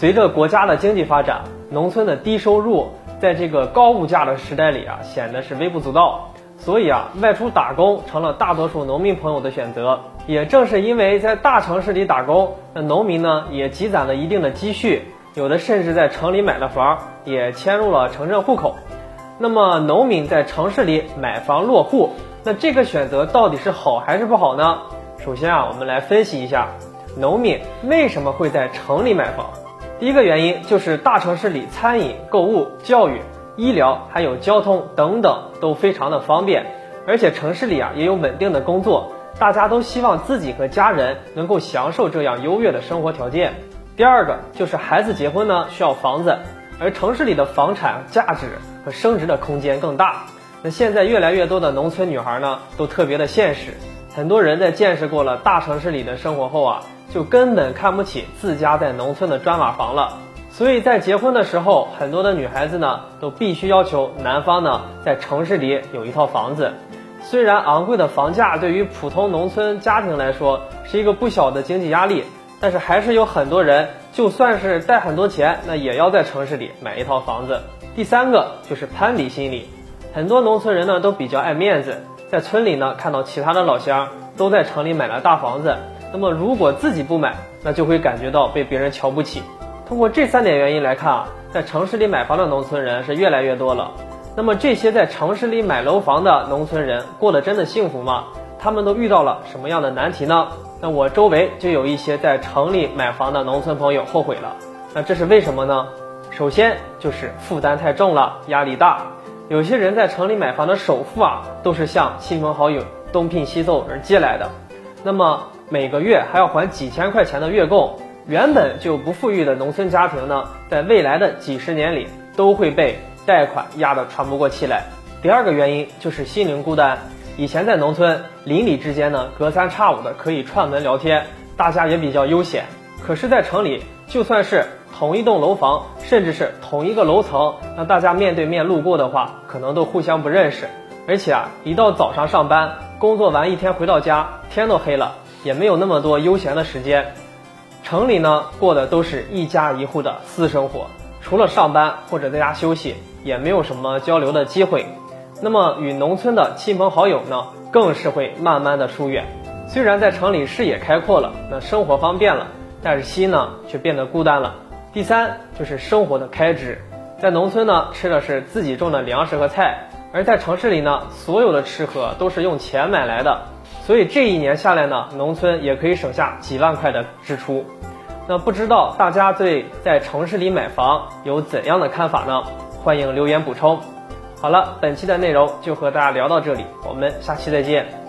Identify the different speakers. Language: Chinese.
Speaker 1: 随着国家的经济发展，农村的低收入在这个高物价的时代里啊，显得是微不足道。所以啊，外出打工成了大多数农民朋友的选择。也正是因为在大城市里打工，那农民呢也积攒了一定的积蓄，有的甚至在城里买了房，也迁入了城镇户口。那么，农民在城市里买房落户，那这个选择到底是好还是不好呢？首先啊，我们来分析一下，农民为什么会在城里买房。第一个原因就是大城市里餐饮、购物、教育、医疗还有交通等等都非常的方便，而且城市里啊也有稳定的工作，大家都希望自己和家人能够享受这样优越的生活条件。第二个就是孩子结婚呢需要房子。而城市里的房产价值和升值的空间更大。那现在越来越多的农村女孩呢，都特别的现实。很多人在见识过了大城市里的生活后啊，就根本看不起自家在农村的砖瓦房了。所以在结婚的时候，很多的女孩子呢，都必须要求男方呢，在城市里有一套房子。虽然昂贵的房价对于普通农村家庭来说是一个不小的经济压力。但是还是有很多人，就算是带很多钱，那也要在城市里买一套房子。第三个就是攀比心理，很多农村人呢都比较爱面子，在村里呢看到其他的老乡都在城里买了大房子，那么如果自己不买，那就会感觉到被别人瞧不起。通过这三点原因来看啊，在城市里买房的农村人是越来越多了。那么这些在城市里买楼房的农村人过得真的幸福吗？他们都遇到了什么样的难题呢？那我周围就有一些在城里买房的农村朋友后悔了，那这是为什么呢？首先就是负担太重了，压力大。有些人在城里买房的首付啊，都是向亲朋好友东拼西凑而借来的，那么每个月还要还几千块钱的月供，原本就不富裕的农村家庭呢，在未来的几十年里都会被贷款压得喘不过气来。第二个原因就是心灵孤单。以前在农村，邻里之间呢，隔三差五的可以串门聊天，大家也比较悠闲。可是，在城里，就算是同一栋楼房，甚至是同一个楼层，那大家面对面路过的话，可能都互相不认识。而且啊，一到早上上班，工作完一天回到家，天都黑了，也没有那么多悠闲的时间。城里呢，过的都是一家一户的私生活，除了上班或者在家休息，也没有什么交流的机会。那么与农村的亲朋好友呢，更是会慢慢的疏远。虽然在城里视野开阔了，那生活方便了，但是心呢却变得孤单了。第三就是生活的开支，在农村呢吃的是自己种的粮食和菜，而在城市里呢，所有的吃喝都是用钱买来的。所以这一年下来呢，农村也可以省下几万块的支出。那不知道大家对在城市里买房有怎样的看法呢？欢迎留言补充。好了，本期的内容就和大家聊到这里，我们下期再见。